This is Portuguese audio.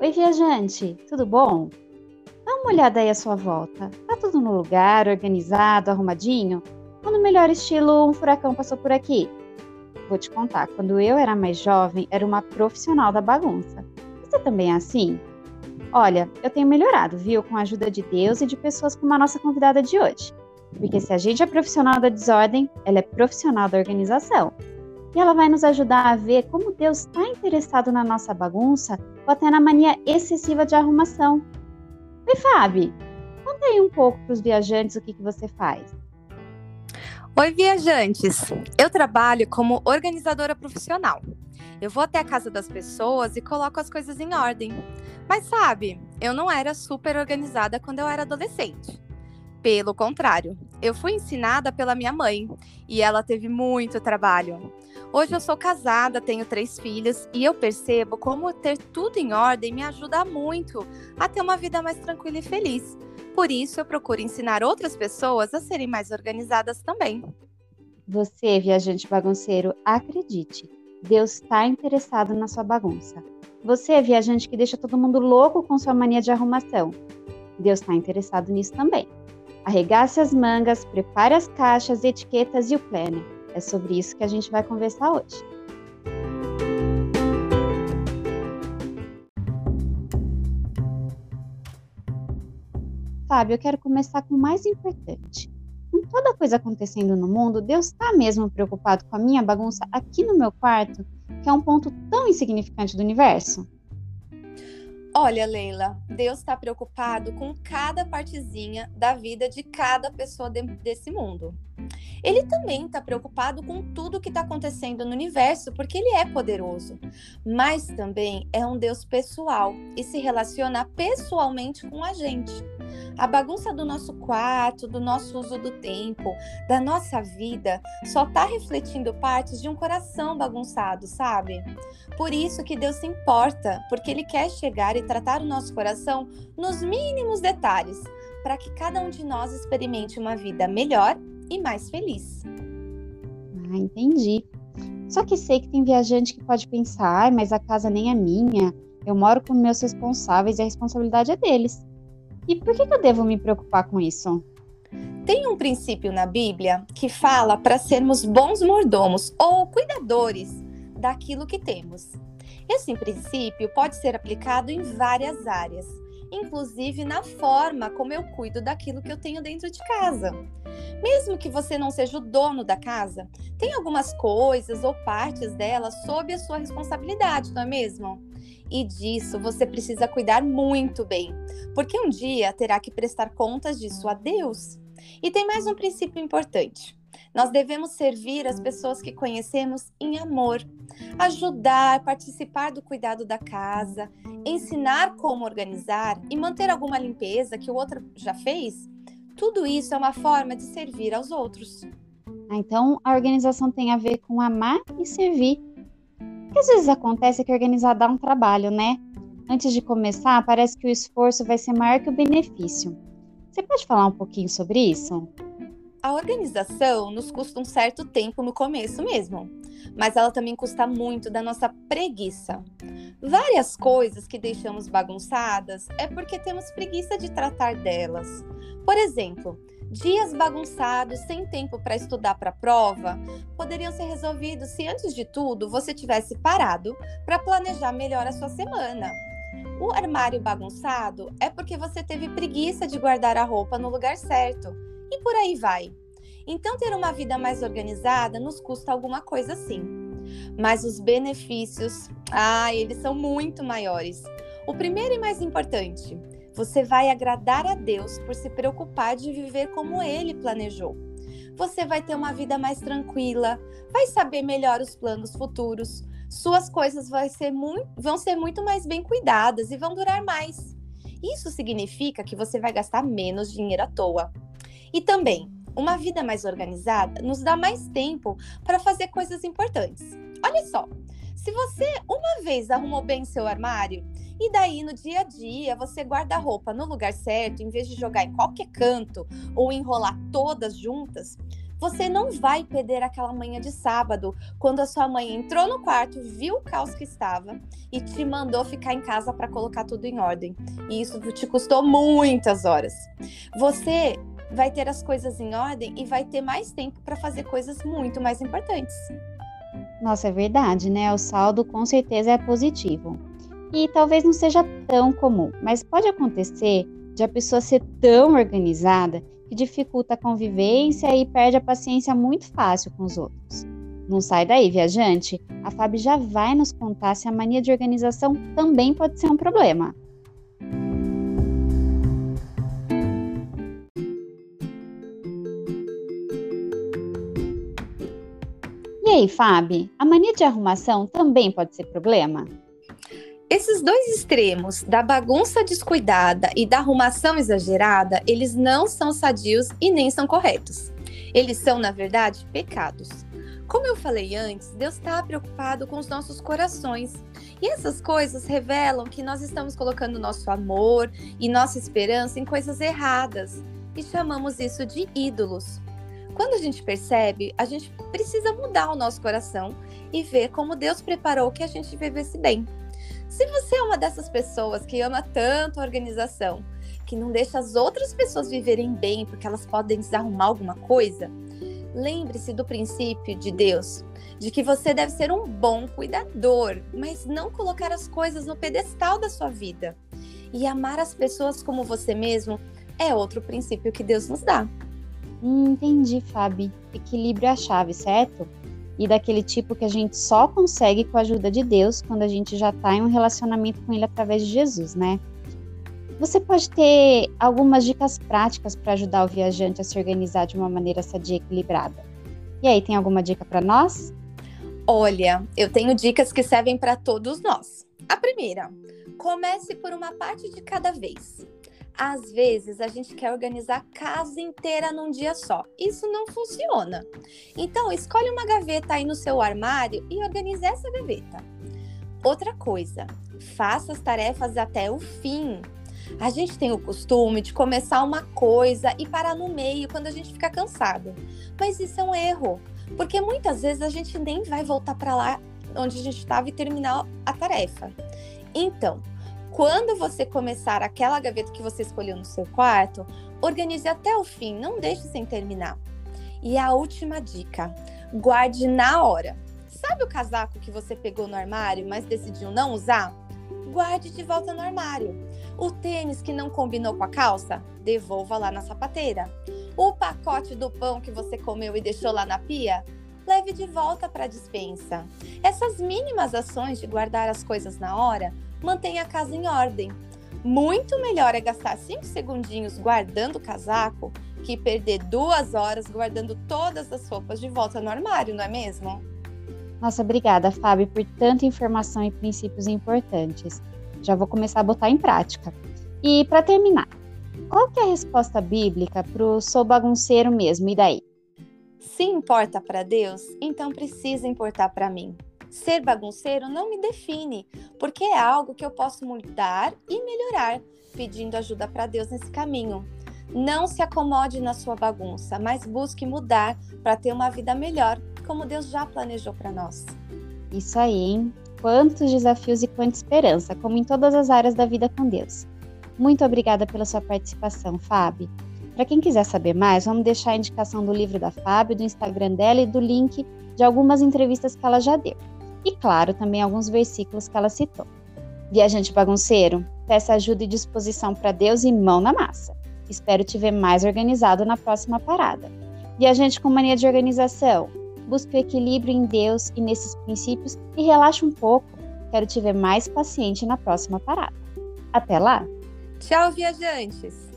Oi, viajante, tudo bom? Dá uma olhada aí à sua volta. Tá tudo no lugar, organizado, arrumadinho? Ou no melhor estilo, um furacão passou por aqui? Vou te contar, quando eu era mais jovem, era uma profissional da bagunça. Você também é assim? Olha, eu tenho melhorado, viu? Com a ajuda de Deus e de pessoas como a nossa convidada de hoje. Porque se a gente é profissional da desordem, ela é profissional da organização. E ela vai nos ajudar a ver como Deus está interessado na nossa bagunça ou até na mania excessiva de arrumação. Oi, Fábio, conta aí um pouco para os viajantes o que, que você faz. Oi, viajantes! Eu trabalho como organizadora profissional. Eu vou até a casa das pessoas e coloco as coisas em ordem. Mas sabe, eu não era super organizada quando eu era adolescente. Pelo contrário, eu fui ensinada pela minha mãe e ela teve muito trabalho. Hoje eu sou casada, tenho três filhos e eu percebo como ter tudo em ordem me ajuda muito a ter uma vida mais tranquila e feliz. Por isso eu procuro ensinar outras pessoas a serem mais organizadas também. Você, viajante bagunceiro, acredite, Deus está interessado na sua bagunça. Você é viajante que deixa todo mundo louco com sua mania de arrumação. Deus está interessado nisso também. Arregace as mangas, prepare as caixas, etiquetas e o planner. É sobre isso que a gente vai conversar hoje. Fábio, eu quero começar com o mais importante. Com toda coisa acontecendo no mundo, Deus está mesmo preocupado com a minha bagunça aqui no meu quarto, que é um ponto tão insignificante do universo? Olha, Leila, Deus está preocupado com cada partezinha da vida de cada pessoa de, desse mundo. Ele também está preocupado com tudo que está acontecendo no universo, porque ele é poderoso. Mas também é um Deus pessoal e se relaciona pessoalmente com a gente. A bagunça do nosso quarto, do nosso uso do tempo, da nossa vida, só está refletindo partes de um coração bagunçado, sabe? Por isso que Deus se importa, porque Ele quer chegar e tratar o nosso coração nos mínimos detalhes, para que cada um de nós experimente uma vida melhor e mais feliz. Ah, entendi. Só que sei que tem viajante que pode pensar, mas a casa nem é minha, eu moro com meus responsáveis e a responsabilidade é deles. E por que, eu devo me preocupar com isso? Tem um princípio na Bíblia que fala para sermos bons mordomos ou cuidadores daquilo que temos. Esse princípio pode ser aplicado em várias áreas, inclusive na forma como eu cuido daquilo que eu tenho dentro de casa. Mesmo que você não seja o dono da casa, tem algumas coisas ou partes dela sob a sua responsabilidade, não é mesmo? E disso você precisa cuidar muito bem, porque um dia terá que prestar contas disso a Deus. E tem mais um princípio importante. Nós devemos servir as pessoas que conhecemos em amor, ajudar, participar do cuidado da casa, ensinar como organizar e manter alguma limpeza que o outro já fez. Tudo isso é uma forma de servir aos outros. Ah, então, a organização tem a ver com amar e servir que às vezes acontece que organizar dá um trabalho, né? Antes de começar, parece que o esforço vai ser maior que o benefício. Você pode falar um pouquinho sobre isso? A organização nos custa um certo tempo no começo mesmo, mas ela também custa muito da nossa preguiça. Várias coisas que deixamos bagunçadas é porque temos preguiça de tratar delas. Por exemplo, Dias bagunçados, sem tempo para estudar para a prova, poderiam ser resolvidos se, antes de tudo, você tivesse parado para planejar melhor a sua semana. O armário bagunçado é porque você teve preguiça de guardar a roupa no lugar certo. E por aí vai. Então, ter uma vida mais organizada nos custa alguma coisa sim. Mas os benefícios, ah, eles são muito maiores. O primeiro e mais importante, você vai agradar a Deus por se preocupar de viver como Ele planejou. Você vai ter uma vida mais tranquila, vai saber melhor os planos futuros, suas coisas ser vão ser muito mais bem cuidadas e vão durar mais. Isso significa que você vai gastar menos dinheiro à toa. E também, uma vida mais organizada nos dá mais tempo para fazer coisas importantes. Olha só, se você uma vez arrumou bem seu armário e daí no dia a dia você guarda a roupa no lugar certo, em vez de jogar em qualquer canto ou enrolar todas juntas, Você não vai perder aquela manhã de sábado, quando a sua mãe entrou no quarto, viu o caos que estava e te mandou ficar em casa para colocar tudo em ordem. E isso te custou muitas horas. Você vai ter as coisas em ordem e vai ter mais tempo para fazer coisas muito mais importantes. Nossa, é verdade, né? O saldo com certeza é positivo. E talvez não seja tão comum, mas pode acontecer de a pessoa ser tão organizada que dificulta a convivência e perde a paciência muito fácil com os outros. Não sai daí, viajante. A Fábio já vai nos contar se a mania de organização também pode ser um problema. Aí, Fábio, a mania de arrumação também pode ser problema? Esses dois extremos, da bagunça descuidada e da arrumação exagerada, eles não são sadios e nem são corretos. Eles são, na verdade, pecados. Como eu falei antes, Deus está preocupado com os nossos corações. E essas coisas revelam que nós estamos colocando nosso amor e nossa esperança em coisas erradas. E chamamos isso de ídolos. Quando a gente percebe, a gente precisa mudar o nosso coração e ver como Deus preparou que a gente vivesse bem. Se você é uma dessas pessoas que ama tanto a organização, que não deixa as outras pessoas viverem bem porque elas podem desarrumar alguma coisa, lembre-se do princípio de Deus, de que você deve ser um bom cuidador, mas não colocar as coisas no pedestal da sua vida. E amar as pessoas como você mesmo é outro princípio que Deus nos dá. Hum, entendi, Fabi. Equilíbrio é a chave, certo? E daquele tipo que a gente só consegue com a ajuda de Deus quando a gente já está em um relacionamento com Ele através de Jesus, né? Você pode ter algumas dicas práticas para ajudar o viajante a se organizar de uma maneira sadia e equilibrada. E aí, tem alguma dica para nós? Olha, eu tenho dicas que servem para todos nós. A primeira, comece por uma parte de cada vez. Às vezes a gente quer organizar a casa inteira num dia só. Isso não funciona. Então, escolhe uma gaveta aí no seu armário e organize essa gaveta. Outra coisa, faça as tarefas até o fim. A gente tem o costume de começar uma coisa e parar no meio quando a gente fica cansado. Mas isso é um erro, porque muitas vezes a gente nem vai voltar para lá onde a gente estava e terminar a tarefa. Então, quando você começar aquela gaveta que você escolheu no seu quarto, organize até o fim, não deixe sem terminar. E a última dica: guarde na hora. Sabe o casaco que você pegou no armário, mas decidiu não usar? Guarde de volta no armário. O tênis que não combinou com a calça? Devolva lá na sapateira. O pacote do pão que você comeu e deixou lá na pia? Leve de volta para a dispensa. Essas mínimas ações de guardar as coisas na hora mantenha a casa em ordem. Muito melhor é gastar 5 segundinhos guardando o casaco que perder duas horas guardando todas as roupas de volta no armário, não é mesmo? Nossa, obrigada, Fábio, por tanta informação e princípios importantes. Já vou começar a botar em prática. E para terminar, qual que é a resposta bíblica para o sou bagunceiro mesmo? E daí? Se importa para Deus, então precisa importar para mim. Ser bagunceiro não me define, porque é algo que eu posso mudar e melhorar, pedindo ajuda para Deus nesse caminho. Não se acomode na sua bagunça, mas busque mudar para ter uma vida melhor, como Deus já planejou para nós. Isso aí, hein? Quantos desafios e quanta esperança, como em todas as áreas da vida com Deus. Muito obrigada pela sua participação, Fábio. Para quem quiser saber mais, vamos deixar a indicação do livro da Fábio, do Instagram dela e do link de algumas entrevistas que ela já deu e, claro, também alguns versículos que ela citou. Viajante bagunceiro, peça ajuda e disposição para Deus e mão na massa. Espero te ver mais organizado na próxima parada. Viajante com mania de organização, busque o equilíbrio em Deus e nesses princípios e relaxe um pouco. Quero te ver mais paciente na próxima parada. Até lá! Tchau, viajantes!